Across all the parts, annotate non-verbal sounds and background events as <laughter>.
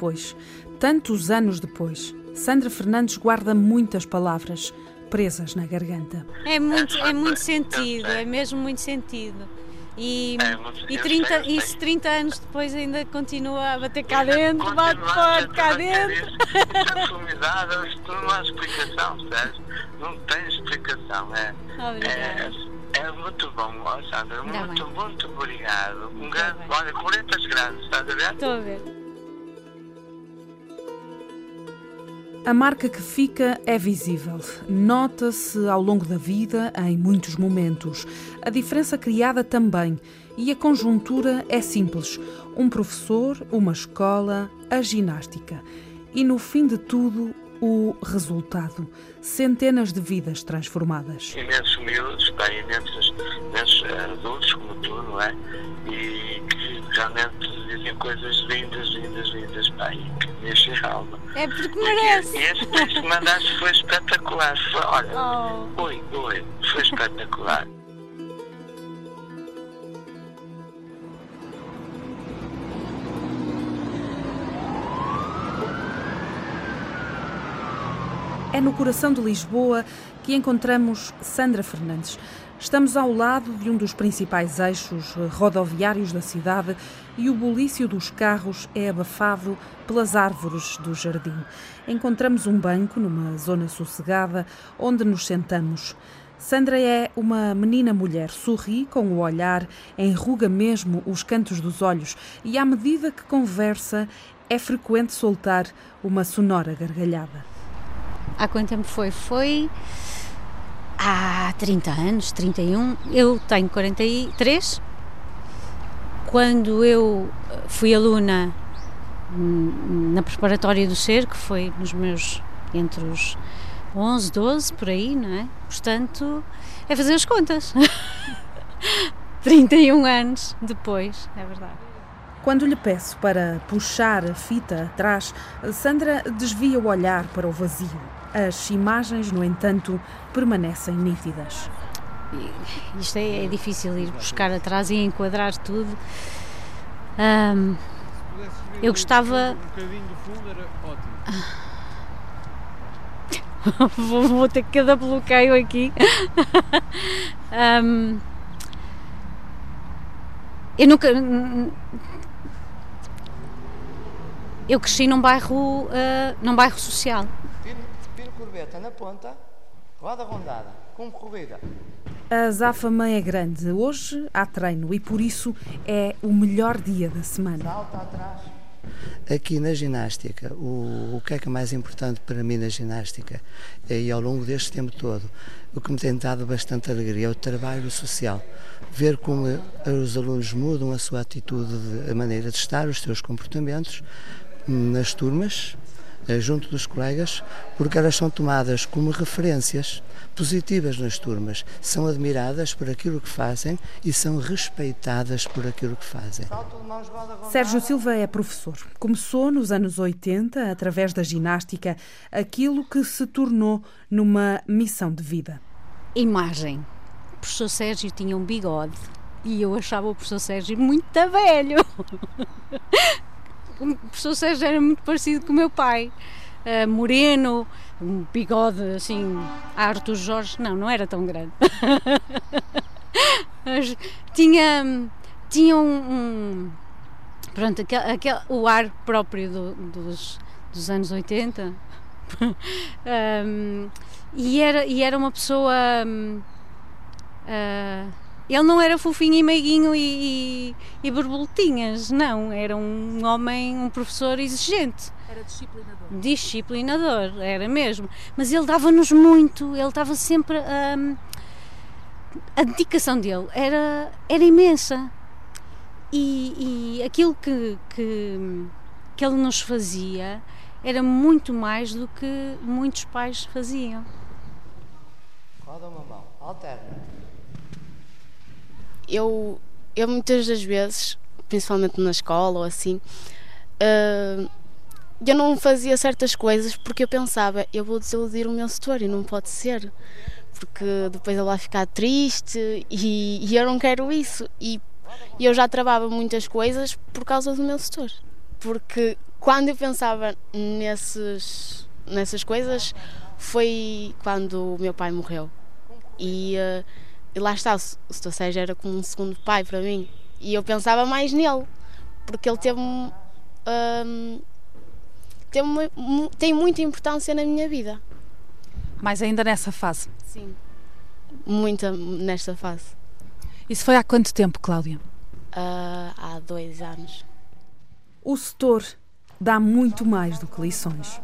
depois, tantos anos depois, Sandra Fernandes guarda muitas palavras presas na garganta. É muito, é muito sentido, é mesmo muito sentido. E, É e eu 30, sei, eu sei. isso 30 anos depois ainda continua a bater cá dentro, bate forte cá bater dentro. É isto não há explicação. Não tem explicação. É, é, é muito bom, Sandra. Ainda Muito, muito obrigado. Um grande, bem. olha, coletas grandes, estás a ver? Estou a ver. A marca que fica é visível. Nota-se ao longo da vida, em muitos momentos. A diferença criada também. E a conjuntura é simples: um professor, uma escola, a ginástica. E no fim de tudo, o resultado: centenas de vidas transformadas. imensos miúdos, pá, imensos, imensos eh, adultos como tu, não é? E que realmente dizem coisas lindas, lindas, lindas, pá, e alma. É porque E merece. esse texto que mandaste foi espetacular. Foi, olha, Oh. oi, oi, foi espetacular. É no coração de Lisboa que encontramos Sandra Fernandes. Estamos ao lado de um dos principais eixos rodoviários da cidade e o bulício dos carros é abafado pelas árvores do jardim. Encontramos um banco numa zona sossegada onde nos sentamos. Sandra é uma menina mulher, sorri com o olhar, enruga mesmo os cantos dos olhos e, à medida que conversa, é frequente soltar uma sonora gargalhada. Há quanto tempo foi? Foi há 30 anos, 31. Eu tenho 43. Quando eu eh, fui aluna hum, na preparatória do SER, que foi nos meus entre os 11, 12, por aí, não é? Portanto, é fazer as contas. <laughs> 31 anos depois, é verdade. Quando lhe peço para puxar a fita atrás, Sandra desvia o olhar para o vazio. As imagens, no entanto, permanecem nítidas. Isto é, é difícil ir buscar atrás e enquadrar tudo. Ahm, eu gostava. Um bocadinho do fundo era ótimo. <laughs> vou, vou ter cada bloqueio aqui. Ahm, eu nunca. Eu cresci num bairro, ah, num bairro social. Corbeta na ponta, roda rondada, como corrida. A azáfama é grande. Hoje há treino e por isso é o melhor dia da semana. Salta atrás. Aqui na ginástica, o, o que é que é mais importante para mim na ginástica e ao longo deste tempo todo, o que me tem dado bastante alegria é o trabalho social. Ver como os alunos mudam a sua atitude, de- a maneira de estar, os seus comportamentos hum, nas turmas, junto dos colegas, porque elas são tomadas como referências positivas nas turmas, são admiradas por aquilo que fazem e são respeitadas por aquilo que fazem. Sérgio Silva é professor. Começou nos anos 80, através da ginástica, aquilo que se tornou numa missão de vida. Imagem. O professor Sérgio tinha um bigode e eu achava o professor Sérgio muito velho. <laughs> O professor Sérgio era muito parecido com o meu pai. Ah, moreno, um bigode assim, Arthur Jorge, não, não era tão grande. <laughs> Mas tinha, tinha um, um- pronto, aquele, aquele- o ar próprio do- dos, dos anos 80. Um, <laughs> e, era, e era uma pessoa. hum, ah, ele não era fofinho e meiguinho e, e, e borboletinhas, não. Era um homem, um professor exigente. Era disciplinador. Disciplinador, era mesmo. Mas ele dava-nos muito, ele estava sempre. hum, a dedicação dele era, era imensa. E, e aquilo que, que, que ele nos fazia era muito mais do que muitos pais faziam. Roda uma mão, alterna. Eu eu muitas das vezes, principalmente na escola ou assim, uh, eu não fazia certas coisas porque eu pensava, eu vou desiludir o meu setor e não pode ser, porque depois ele vai ficar triste e, e eu não quero isso. E eu já travava muitas coisas por causa do meu setor, porque quando eu pensava nesses, nessas coisas foi quando o meu pai morreu. E, uh, e lá está, o setor Sérgio era como um segundo pai para mim. E eu pensava mais nele, porque ele teve. Um, tem, tem muita importância na minha vida. Mas ainda nessa fase? Sim, muita nesta fase. Isso foi há quanto tempo, Cláudia? Uh, há dois anos. O setor dá muito mais do que lições.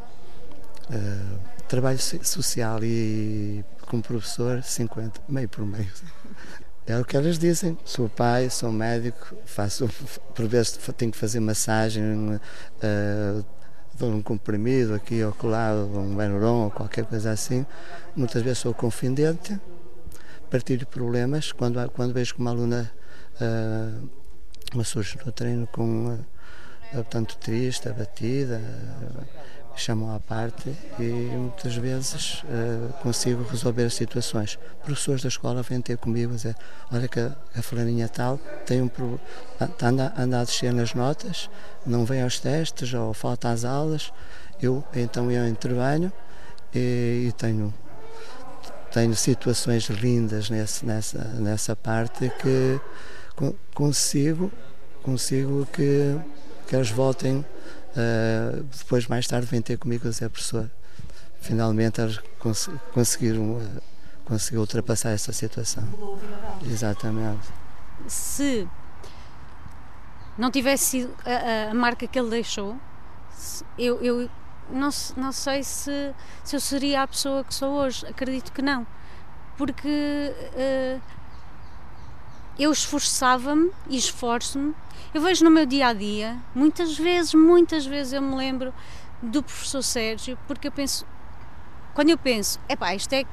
Uh, trabalho social e como professor, 50, meio por meio. É o que elas dizem. Sou pai, sou médico, faço, por vezes tenho que fazer massagem, uh, dou um comprimido aqui ou lá, um Benuron ou qualquer coisa assim. Muitas vezes sou confidente, partilho problemas. Quando, quando vejo que uma aluna uh, me surge no treino com uh, tanto triste, abatida, uh, chamam à parte e muitas vezes uh, consigo resolver as situações. Professores da escola vêm ter comigo e dizer, olha que a, a fulaninha tal tem um anda, anda a descer nas notas, não vem aos testes ou falta às aulas, eu então eu intervenho e, e tenho tenho situações lindas nesse, nessa nessa parte que consigo consigo que que elas voltem Uh, depois, mais tarde, vem ter comigo a dizer, professor, finalmente eles cons conseguiram uh, conseguiu ultrapassar essa situação. Exatamente. Se não tivesse sido a, a, marca que ele deixou, eu, eu não, não sei se, se eu seria a pessoa que sou hoje. Acredito que não. Porque uh, eu esforçava-me e esforço-me eu vejo no meu dia a dia, muitas vezes, muitas vezes eu me lembro do professor Sérgio, porque eu penso, quando eu penso, epá, isto é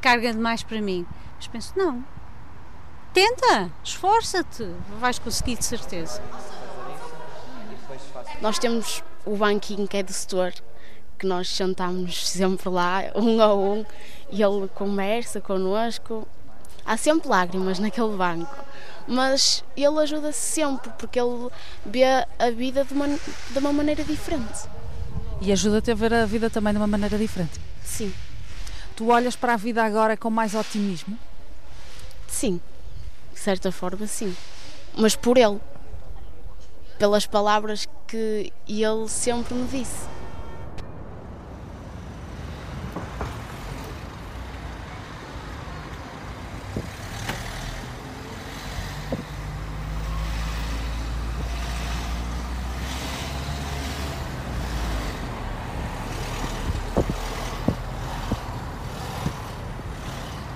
carga demais para mim, mas penso, não, tenta, esforça-te, vais conseguir de certeza. Nós temos o banquinho que é do setor, que nós sentamos sempre lá, um a um, e ele conversa connosco. Há sempre lágrimas naquele banco mas ele ajuda-se sempre, porque ele vê a vida de uma, de uma maneira diferente. E ajuda-te a ver a vida também de uma maneira diferente? Sim. Tu olhas para a vida agora com mais otimismo? Sim, de certa forma, sim. Mas por ele, pelas palavras que ele sempre me disse.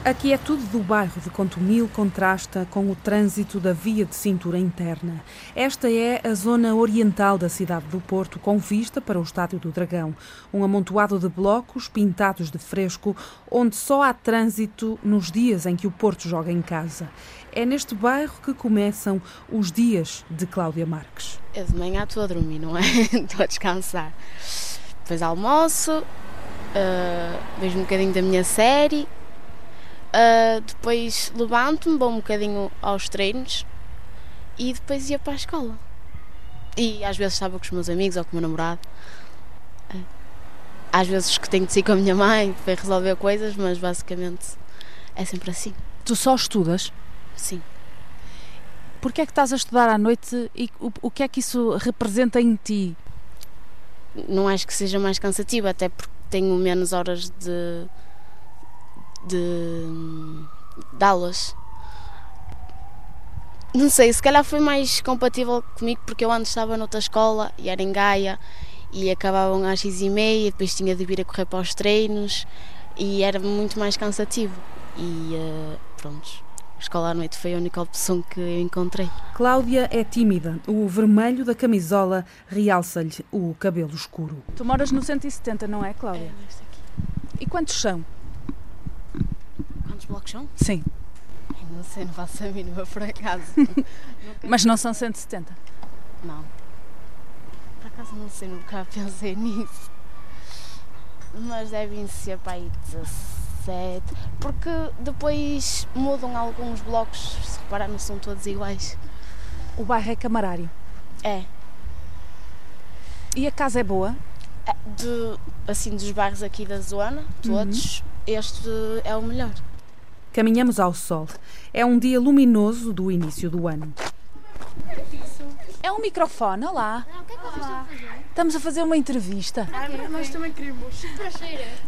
Aqui é tudo do bairro de Contumil contrasta com o trânsito da via de cintura interna. Esta é a zona oriental da cidade do Porto, com vista para o Estádio do Dragão. Um amontoado de blocos pintados de fresco, onde só há trânsito nos dias em que o Porto joga em casa. É neste bairro que começam os dias de Cláudia Marques. Eu de manhã estou a dormir, não é? <laughs> estou a descansar. Depois almoço, uh, vejo um bocadinho da minha série Uh, depois levanto-me, vou um bocadinho aos treinos e depois ia para a escola. E às vezes estava com os meus amigos ou com o meu namorado. Uh, às vezes que tenho de ir com a minha mãe para resolver coisas, mas basicamente é sempre assim. Tu só estudas? Sim. Porquê é que estás a estudar à noite e o, o que é que isso representa em ti? Não acho que seja mais cansativo, até porque tenho menos horas de, de, de aulas. Não sei, se calhar foi mais compatível comigo porque eu antes estava noutra escola e era em Gaia e acabavam às seis e meia, depois tinha de vir a correr para os treinos e era muito mais cansativo. E uh, pronto, a escola à noite foi a única opção que eu encontrei. Cláudia é tímida. O vermelho da camisola realça-lhe o cabelo escuro. Tu moras no 170, não é, Cláudia? É, aqui. E quantos são? Blocos são? Sim. Não sei, não faço a mínima por acaso. <laughs> Mas não são 170? Não. Por acaso não sei, nunca pensei <laughs> nisso. Mas devem ser para aí 17. Porque depois mudam alguns blocos, se reparar, não são todos iguais. O bairro é camarário. É. E a casa é boa? É, De, assim, dos bairros aqui da zona, todos, este é o melhor. Caminhamos ao sol. É um dia luminoso do início do ano. É um microfone, olá. Estamos a fazer uma entrevista Nós também queremos.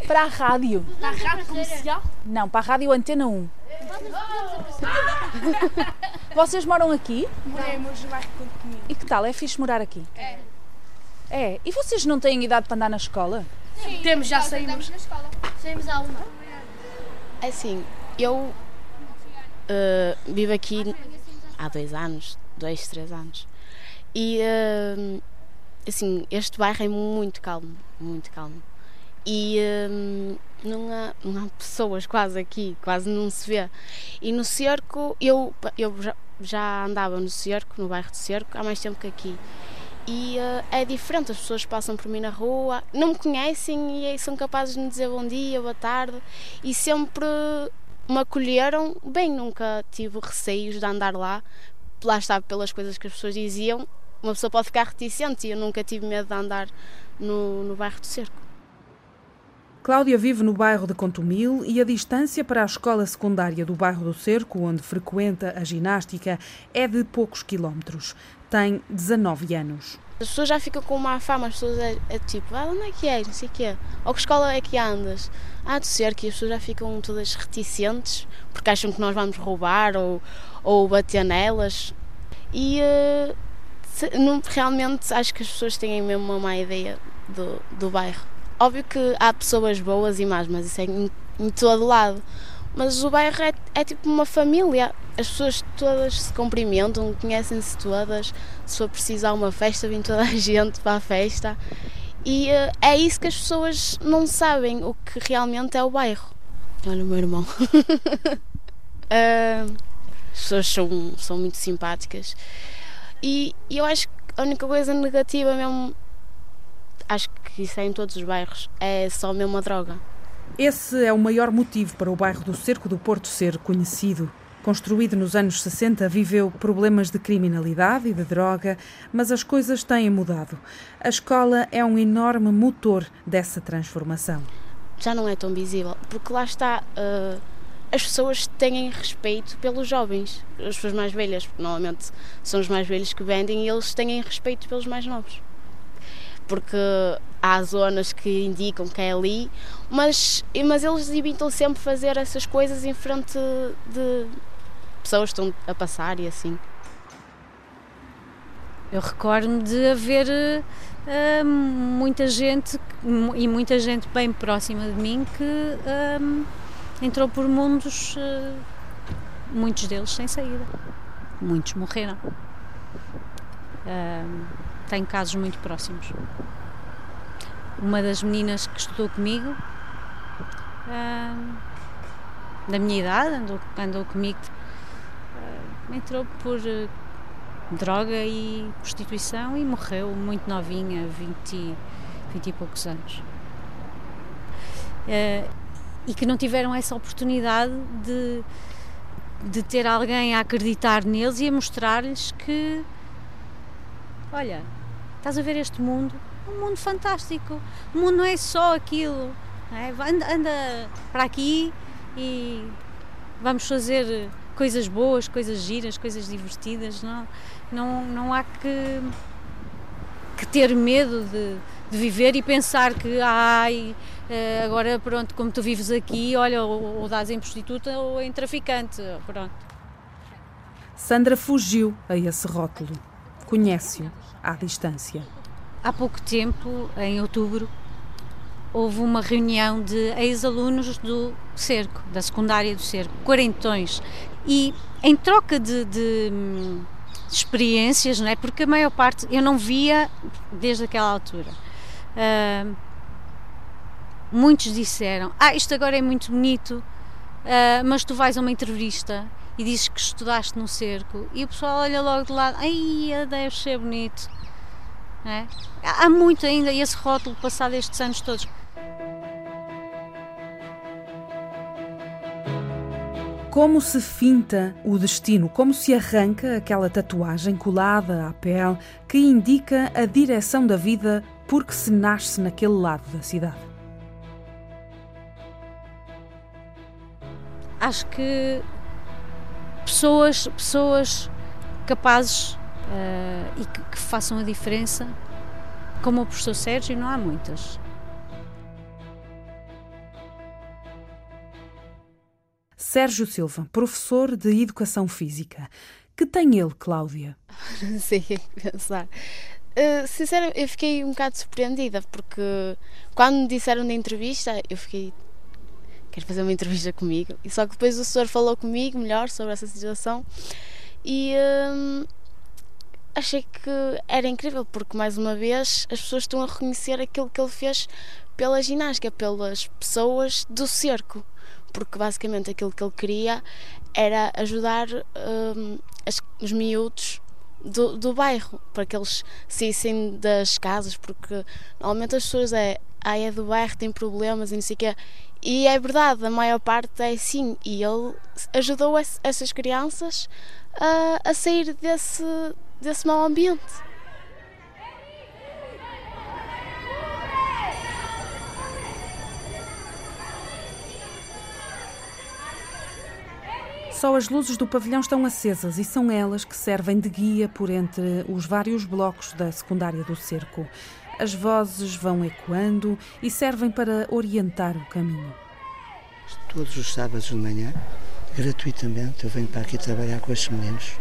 para a rádio. Para a rádio comercial? Não, para a rádio Antena 1. <laughs> Vocês moram aqui? Moremos no bairro comigo. E que tal? É fixe morar aqui? É. É. E vocês não têm idade para andar na escola? Temos, já saímos. Saímos à uma. É Assim, eu eh, vivo aqui há dois anos, dois, três anos. E eh, assim, este bairro é muito calmo, muito calmo. E eh, não, há, não há pessoas quase aqui, quase não se vê. E no cerco, eu, eu já, já andava no cerco, no bairro de cerco, há mais tempo que aqui. E eh, é diferente, as pessoas passam por mim na rua, não me conhecem e são capazes de me dizer bom dia, boa tarde e sempre me acolheram bem, nunca tive receios de andar lá, lá está pelas coisas que as pessoas diziam, uma pessoa pode ficar reticente e eu nunca tive medo de andar no, no bairro do Cerco. Cláudia vive no bairro de Contumil e a distância para a escola secundária do bairro do Cerco, onde frequenta a ginástica, é de poucos quilómetros. Tem 19 anos. As pessoas já ficam com má fama, as pessoas é, é tipo, ah, onde é que és? Não sei o quê. Ou que escola é que andas? Ah, do cerco, e as pessoas já ficam todas reticentes porque acham que nós vamos roubar ou, ou bater nelas. E se- não, realmente acho que as pessoas têm mesmo uma má ideia do, do bairro. Óbvio que há pessoas boas e más, mas isso é em, em todo lado. Mas o bairro é, é tipo uma família. As pessoas todas se cumprimentam, conhecem-se todas. Se for precisar uma festa, vem toda a gente para a festa. E eh, é isso que as pessoas não sabem, o que realmente é o bairro. Olha o meu irmão. <laughs> Ah, as pessoas são, são muito simpáticas. E, e eu acho que a única coisa negativa mesmo, acho que isso é em todos os bairros, é só mesmo a droga. Esse é o maior motivo para o bairro do Cerco do Porto ser conhecido. Construído nos anos 60, viveu problemas de criminalidade e de droga, mas as coisas têm mudado. A escola é um enorme motor dessa transformação. já não é tão visível, porque lá está, eh, as pessoas têm respeito pelos jovens, as pessoas mais velhas, porque normalmente são os mais velhos que vendem e eles têm respeito pelos mais novos. Porque há zonas que indicam que é ali, mas, mas eles evitam sempre fazer essas coisas em frente de pessoas que estão a passar e assim. Eu recordo-me de haver eh, muita gente e muita gente bem próxima de mim que hum, entrou por mundos, eh, muitos deles sem saída. Muitos morreram. Hum, tenho casos muito próximos. Uma das meninas que estudou comigo, hum, da minha idade, andou, andou comigo, hum, entrou por eh, droga e prostituição e morreu muito novinha, 20, e- 20 e poucos anos. Eh, e que não tiveram essa oportunidade de, de ter alguém a acreditar neles e a mostrar-lhes que, olha, estás a ver este mundo? Um mundo fantástico. O mundo não é só aquilo. é? Anda, anda para aqui e vamos fazer coisas boas, coisas giras, coisas divertidas. Não, não, não há que, que ter medo de, de viver e pensar que ai, eh, agora pronto, como tu vives aqui, olha, ou, ou dás em prostituta ou em traficante. Pronto. Sandra fugiu a esse rótulo. Conhece-o à distância. Há pouco tempo, em outubro, houve uma reunião de ex-alunos do Cerco, da secundária do Cerco, quarentões. E em troca de, de, hum, experiências, não é? porque a maior parte eu não via desde aquela altura. Ah, muitos disseram: Ah, isto agora é muito bonito, ah, mas tu vais a uma entrevista e dizes que estudaste no cerco e o pessoal olha logo de lado, ai, deve ser bonito. É? Há muito ainda esse rótulo passado estes anos todos. Como se finta o destino, como se arranca aquela tatuagem colada à pele que indica a direção da vida porque se nasce naquele lado da cidade. Acho que pessoas, pessoas capazes uh, e que, que façam a diferença, como o professor Sérgio, não há muitas. Sérgio Silva, professor de Educação Física. Que tem ele, Cláudia? Não sei o que pensar. Uh, sinceramente, eu fiquei um bocado surpreendida porque quando me disseram na entrevista, eu fiquei. Quero fazer uma entrevista comigo. E só que depois o senhor falou comigo melhor sobre essa situação e uh, achei que era incrível porque, mais uma vez, as pessoas estão a reconhecer aquilo que ele fez pela ginástica, pelas pessoas do cerco porque basicamente aquilo que ele queria era ajudar um, as, os miúdos do, do bairro, para que eles saíssem das casas, porque normalmente as pessoas é, ah, é do bairro, tem problemas e não sei o quê. E é verdade, a maior parte é assim. E ele ajudou essas crianças a, a sair desse, desse mau ambiente. Só as luzes do pavilhão estão acesas e são elas que servem de guia por entre os vários blocos da secundária do cerco. As vozes vão ecoando e servem para orientar o caminho. Todos os sábados de manhã, gratuitamente, eu venho para aqui trabalhar com estes meninos,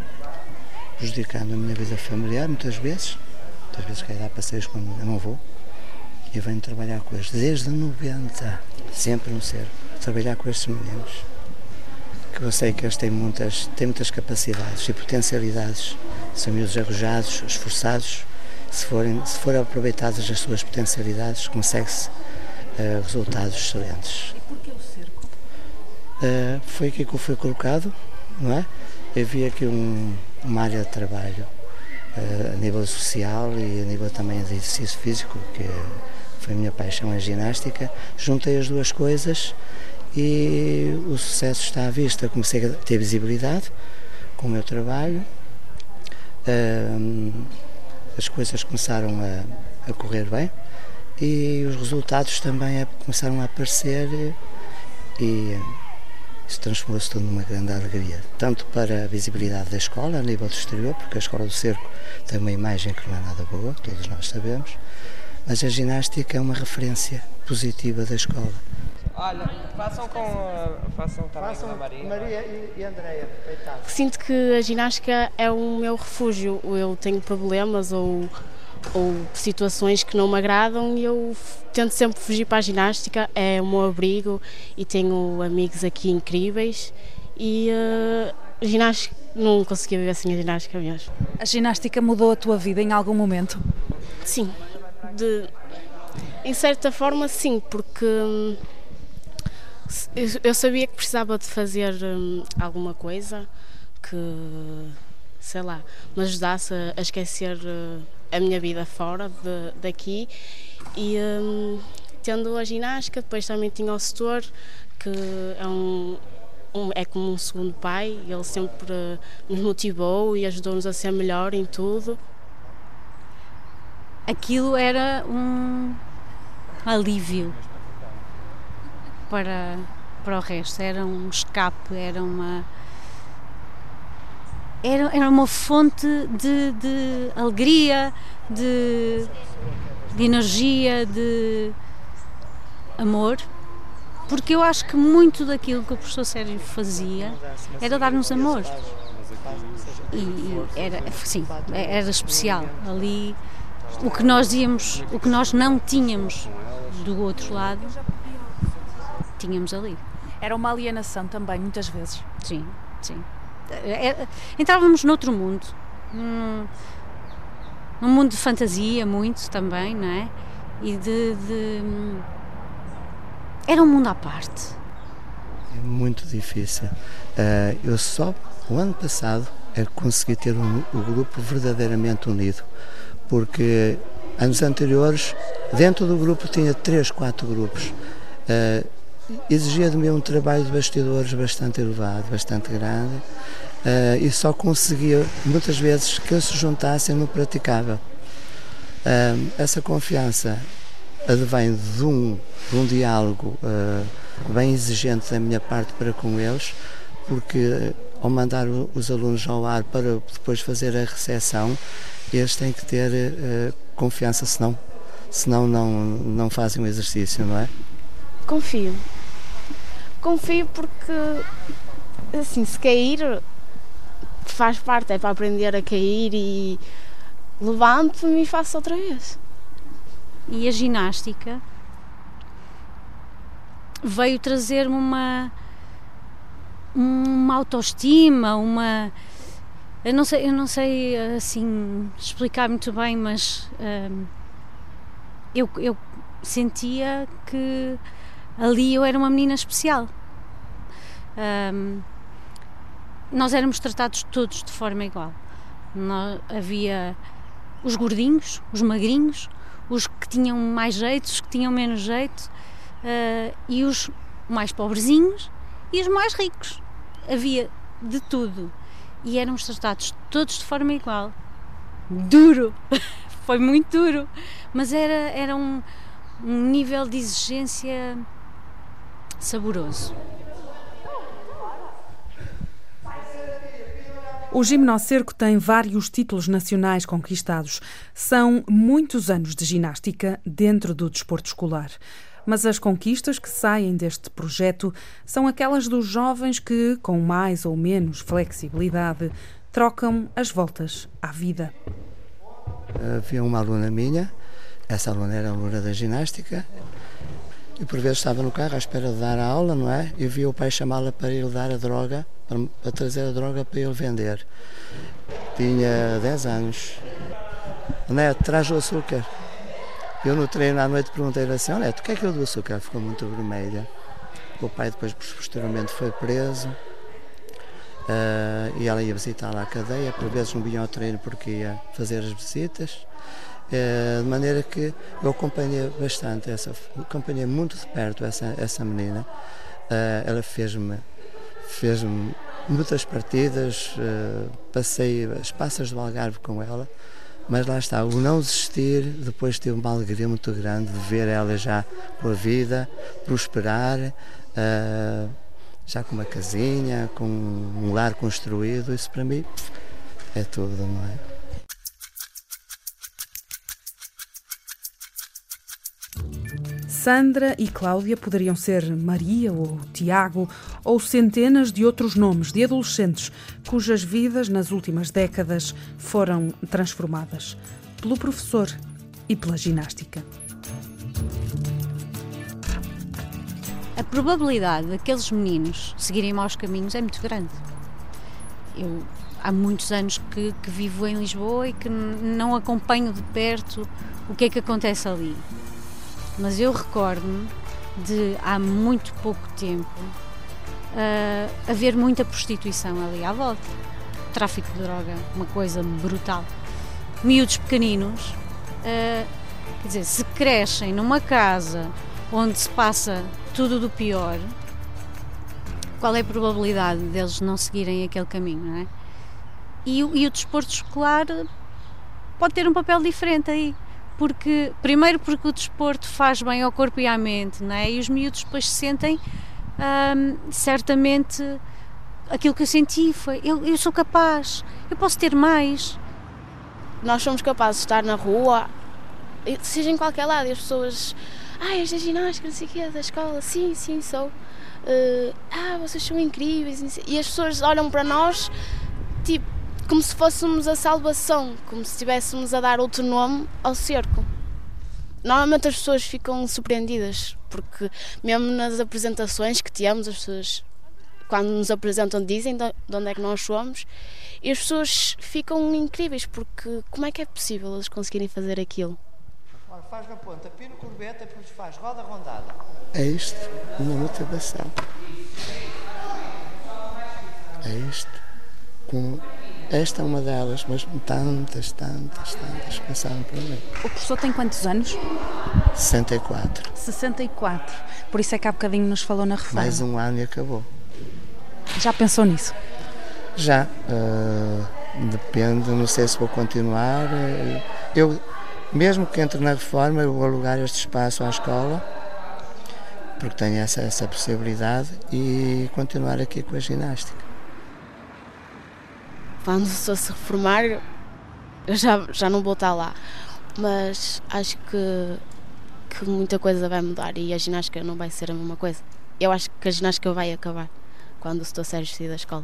prejudicando a minha vida familiar muitas vezes. Muitas vezes quero dar passeios quando eu não vou. E eu venho trabalhar com eles desde 90, sempre no cerco, trabalhar com estes meninos que eu sei que eles têm muitas, têm muitas capacidades e potencialidades. São miúdos arrojados, esforçados. Se forem, se forem aproveitadas as suas potencialidades, consegue-se uh, resultados excelentes. E porquê o cerco? Uh, foi aqui que eu fui colocado, não é? Eu vi aqui um, uma área de trabalho uh, a nível social e a nível também de exercício físico, que foi a minha paixão, a ginástica. Juntei as duas coisas e o sucesso está à vista. Comecei a ter visibilidade com o meu trabalho, as coisas começaram a, a correr bem e os resultados também começaram a aparecer e isso transformou-se tudo numa grande alegria, tanto para a visibilidade da escola a nível do exterior, porque a Escola do Cerco tem uma imagem que não é nada boa, todos nós sabemos, mas a ginástica é uma referência positiva da escola. Olha, façam com. Façam também façam com a Maria. Maria e, e Andréia, Sinto que a ginástica é o meu refúgio. Eu tenho problemas ou, ou situações que não me agradam e eu tento sempre fugir para a ginástica. É o meu abrigo e tenho amigos aqui incríveis. E uh, a ginástica, não conseguia viver sem a ginástica mesmo. A ginástica mudou a tua vida em algum momento? Sim. De, em certa forma, sim, porque hum, eu sabia que precisava de fazer hum, alguma coisa que, sei lá, me ajudasse a, esquecer uh, a minha vida fora de, daqui e hum, tendo a ginástica, depois também tinha o setor que é um, um, é como um segundo pai, ele sempre nos motivou e ajudou-nos a ser melhor em tudo. Aquilo era um alívio para, para o resto. Era um escape, era uma. Era, era uma fonte de, de alegria, de, de energia, de amor, porque eu acho que muito daquilo que o professor Sérgio fazia era dar-nos amor. E, era, sim, era especial. Ali, o que nós íamos, o que nós não tínhamos do outro lado, tínhamos ali. Era uma alienação também, muitas vezes. Sim, sim. É, entrávamos noutro mundo. Num, num mundo de fantasia, muito também, não é? E de, de. Era um mundo à parte. É muito difícil. Uh, eu só, o ano passado, é consegui ter um, o grupo verdadeiramente unido, porque anos anteriores, dentro do grupo tinha três, quatro grupos. Uh, exigia de mim um trabalho de bastidores bastante elevado, bastante grande, uh, e só conseguia, muitas vezes, que se juntassem no praticável. Uh, essa confiança advém de um, de um diálogo uh, bem exigente da minha parte para com eles, porque ao mandar os alunos ao ar para depois fazer a recepção, eles têm que ter uh, confiança, senão, senão não, não fazem o exercício, não é? Confio. Confio porque, assim, se cair, faz parte, é para aprender a cair e levanto-me e faço outra vez. E a ginástica veio trazer-me uma uma autoestima, uma eu não sei, eu não sei assim explicar muito bem, mas hum, eu, eu sentia que ali eu era uma menina especial. Um, nós éramos tratados todos de forma igual. Nós, havia os gordinhos, os magrinhos, os que tinham mais jeito, os que tinham menos jeito, uh, e os mais pobrezinhos e os mais ricos. Havia de tudo. E éramos tratados todos de forma igual. Duro! <laughs> Foi muito duro. Mas era, era um, um nível de exigência saboroso. O Gimnocerco tem vários títulos nacionais conquistados. São muitos anos de ginástica dentro do desporto escolar. Mas as conquistas que saem deste projeto são aquelas dos jovens que, com mais ou menos flexibilidade, trocam as voltas à vida. Havia uma aluna minha, essa aluna era aluna da ginástica, e por vezes estava no carro à espera de dar a aula, não é? E vi o pai chamá-la para ir dar a droga, para, para trazer a droga para ele vender. Tinha 10 anos. Neto, traz o açúcar. Eu no treino à noite perguntei-lhe assim, Neto, o que é que eu do açúcar? Ficou muito vermelha. O pai depois posteriormente foi preso. Uh, e ela ia visitar lá a cadeia, por vezes não vinha ao treino porque ia fazer as visitas. É, de maneira que eu acompanhei bastante, essa, acompanhei muito de perto essa, essa menina. É, ela fez-me fez muitas partidas, é, passei as passas do Algarve com ela, mas lá está, o não desistir, depois tive uma alegria muito grande de ver ela já com a vida, prosperar, já com uma casinha, com um lar construído, isso para mim é tudo, não é? Sandra e Cláudia poderiam ser Maria ou Tiago ou centenas de outros nomes de adolescentes cujas vidas nas últimas décadas foram transformadas pelo professor e pela ginástica. A probabilidade daqueles meninos seguirem maus caminhos é muito grande. Eu há muitos anos que, que vivo em Lisboa e que não acompanho de perto o que é que acontece ali mas eu recordo-me de há muito pouco tempo uh, haver muita prostituição ali à volta. Tráfico de droga, uma coisa brutal. Miúdos pequeninos, uh, quer dizer, se crescem numa casa onde se passa tudo do pior, qual é a probabilidade deles não seguirem aquele caminho, não é? E, e o desporto escolar pode ter um papel diferente aí porque primeiro porque o desporto faz bem ao corpo e à mente, não é? E os miúdos depois se sentem hum, certamente aquilo que eu senti foi eu, eu sou capaz, eu posso ter mais. Nós somos capazes de estar na rua, seja em qualquer lado, e as pessoas, ah, és da ginástica, não sei o quê, da escola, sim, sim, sou. Uh, ah, vocês são incríveis, e as pessoas olham para nós, tipo, como se fôssemos a salvação, como se estivéssemos a dar outro nome ao cerco. Normalmente as pessoas ficam surpreendidas, porque mesmo nas apresentações que temos, as pessoas, quando nos apresentam, dizem de onde é que nós somos, e as pessoas ficam incríveis, porque como é que é possível eles conseguirem fazer aquilo? Ora, faz na ponta, pino corbeta, depois faz roda rondada. É isto, uma motivação. É isto. Com esta é uma delas, mas tantas, tantas, tantas passaram por mim. O professor tem quantos anos? 64. 64. Por isso é que há bocadinho nos falou na reforma. Mais um ano e acabou. Já pensou nisso? Já. ah, depende, não sei se vou continuar. eh, Eu, mesmo que entre na reforma, eu vou alugar este espaço à escola, porque tenho essa, essa possibilidade, e continuar aqui com a ginástica. Quando só se reformar, eu já, já não vou estar lá. Mas acho que, que muita coisa vai mudar e a ginástica não vai ser a mesma coisa. Eu acho que a ginástica vai acabar quando o Sr. Sérgio sair da escola.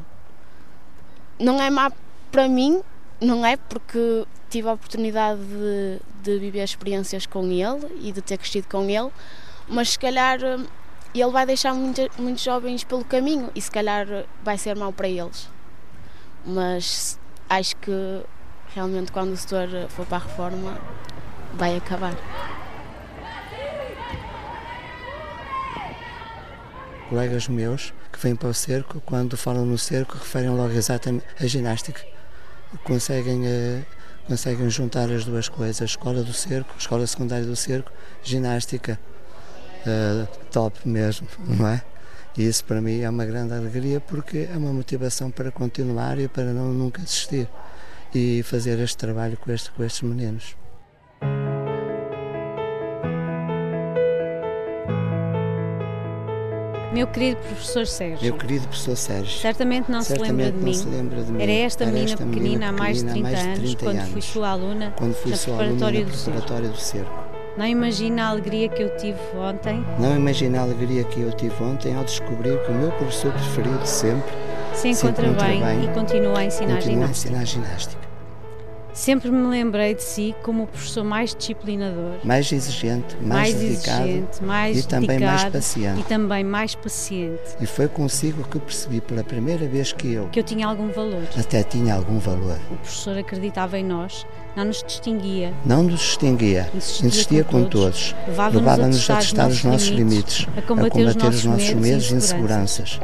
Não é má para mim, não é porque tive a oportunidade de, de viver experiências com ele e de ter crescido com ele, mas se calhar hum, ele vai deixar muita, muitos jovens pelo caminho e se calhar vai ser mau para eles. Mas acho que realmente quando o setor for para a reforma vai acabar. Colegas meus que vêm para o cerco, quando falam no cerco, referem logo exatamente a ginástica. Conseguem, eh, conseguem juntar as duas coisas, escola do cerco, escola secundária do cerco, ginástica. Eh, top mesmo, não é? E isso para mim é uma grande alegria porque é uma motivação para continuar e para não nunca desistir e fazer este trabalho com, este, com estes meninos. Meu querido professor Sérgio, Meu querido professor Sérgio, certamente não se lembra certamente de não mim. se lembra de mim. Era esta Era menina esta pequenina há mais de 30 pequenina há mais de anos, 30 quando fui sua aluna quando fui na sua aluna preparatória na do cerco. preparatória do cerco. Não imagina a alegria que eu tive ontem, Não imagina a alegria que eu tive ontem ao descobrir que o meu professor preferido sempre se encontra encontra bem, bem, e continua a ensinar continua a ginástica. ensinar ginástica. Sempre me lembrei de si como o professor mais disciplinador, Mais exigente, mais, mais dedicado exigente, mais e também mais dedicado paciente. e também mais paciente, E foi consigo que percebi pela primeira vez que eu que eu tinha algum valor. até tinha algum valor. O professor acreditava em nós, não nos distinguia, Não nos distinguia, Insistia insistia com com todos, todos, levava-nos a a testar os nossos limites, a combater os nossos medos e medos e inseguranças. inseguranças.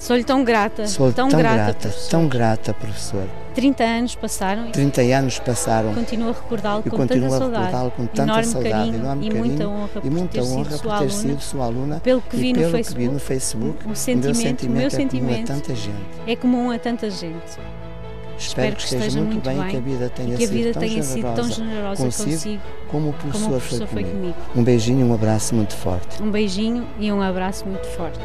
Sou-lhe tão grata, Sou tão, tão grata, grata, professor. tão grata, professor. 30 anos passaram e 30 anos passaram continuo a recordá-lo e com tanta saudade, com tanta enorme saudade, carinho enorme e carinho muita honra por e muita ter sido honra sua por ter aluna. sido sua aluna Pelo que e vi no pelo Facebook, que vi no Facebook. o meu sentimento, sentimento o meu é comum a sentimento tanta gente. é comum a tanta gente. Espero que esteja muito bem, que a vida tenha e que a sido vida tão tenha sido tão generosa consigo, consigo, como o como professor, o professor foi foi comigo. comigo. Um beijinho e um abraço muito forte. Um beijinho e um abraço muito forte.